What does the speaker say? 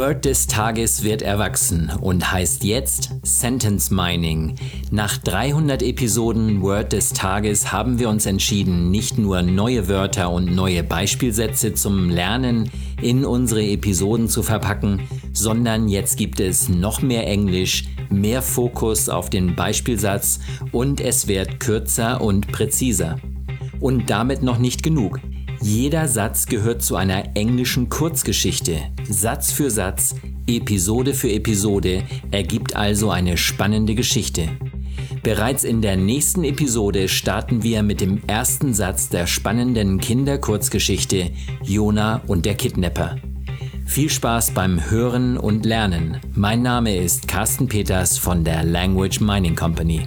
Word des Tages wird erwachsen und heißt jetzt Sentence Mining. Nach 300 Episoden Word des Tages haben wir uns entschieden, nicht nur neue Wörter und neue Beispielsätze zum Lernen in unsere Episoden zu verpacken, sondern jetzt gibt es noch mehr Englisch, mehr Fokus auf den Beispielsatz und es wird kürzer und präziser. Und damit noch nicht genug. Jeder Satz gehört zu einer englischen Kurzgeschichte. Satz für Satz, Episode für Episode ergibt also eine spannende Geschichte. Bereits in der nächsten Episode starten wir mit dem ersten Satz der spannenden Kinderkurzgeschichte Jona und der Kidnapper. Viel Spaß beim Hören und Lernen. Mein Name ist Carsten Peters von der Language Mining Company.